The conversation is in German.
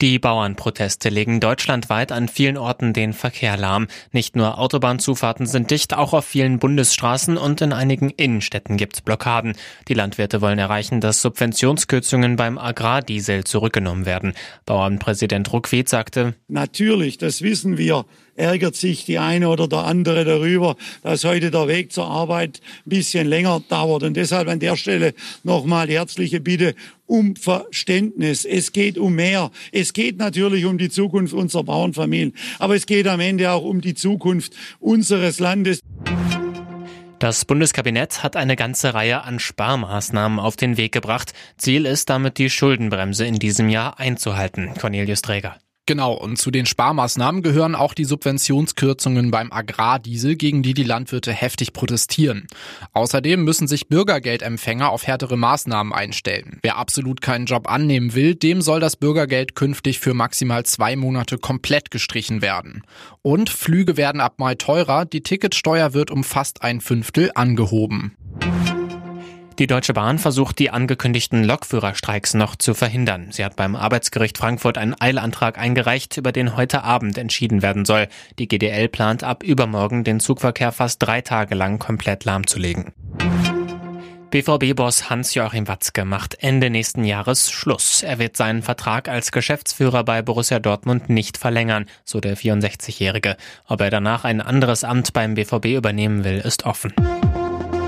Die Bauernproteste legen deutschlandweit an vielen Orten den Verkehr lahm. Nicht nur Autobahnzufahrten sind dicht, auch auf vielen Bundesstraßen und in einigen Innenstädten gibt's Blockaden. Die Landwirte wollen erreichen, dass Subventionskürzungen beim Agrardiesel zurückgenommen werden. Bauernpräsident Ruckwied sagte, Natürlich, das wissen wir, ärgert sich die eine oder der andere darüber, dass heute der Weg zur Arbeit ein bisschen länger dauert. Und deshalb an der Stelle nochmal herzliche Bitte um Verständnis. Es geht um mehr. Es geht natürlich um die Zukunft unserer Bauernfamilien, aber es geht am Ende auch um die Zukunft unseres Landes. Das Bundeskabinett hat eine ganze Reihe an Sparmaßnahmen auf den Weg gebracht. Ziel ist damit, die Schuldenbremse in diesem Jahr einzuhalten. Cornelius Träger. Genau, und zu den Sparmaßnahmen gehören auch die Subventionskürzungen beim Agrardiesel, gegen die die Landwirte heftig protestieren. Außerdem müssen sich Bürgergeldempfänger auf härtere Maßnahmen einstellen. Wer absolut keinen Job annehmen will, dem soll das Bürgergeld künftig für maximal zwei Monate komplett gestrichen werden. Und Flüge werden ab Mai teurer, die Ticketsteuer wird um fast ein Fünftel angehoben. Die Deutsche Bahn versucht, die angekündigten Lokführerstreiks noch zu verhindern. Sie hat beim Arbeitsgericht Frankfurt einen Eilantrag eingereicht, über den heute Abend entschieden werden soll. Die GDL plant ab übermorgen, den Zugverkehr fast drei Tage lang komplett lahmzulegen. BVB-Boss Hans-Joachim Watzke macht Ende nächsten Jahres Schluss. Er wird seinen Vertrag als Geschäftsführer bei Borussia Dortmund nicht verlängern, so der 64-Jährige. Ob er danach ein anderes Amt beim BVB übernehmen will, ist offen.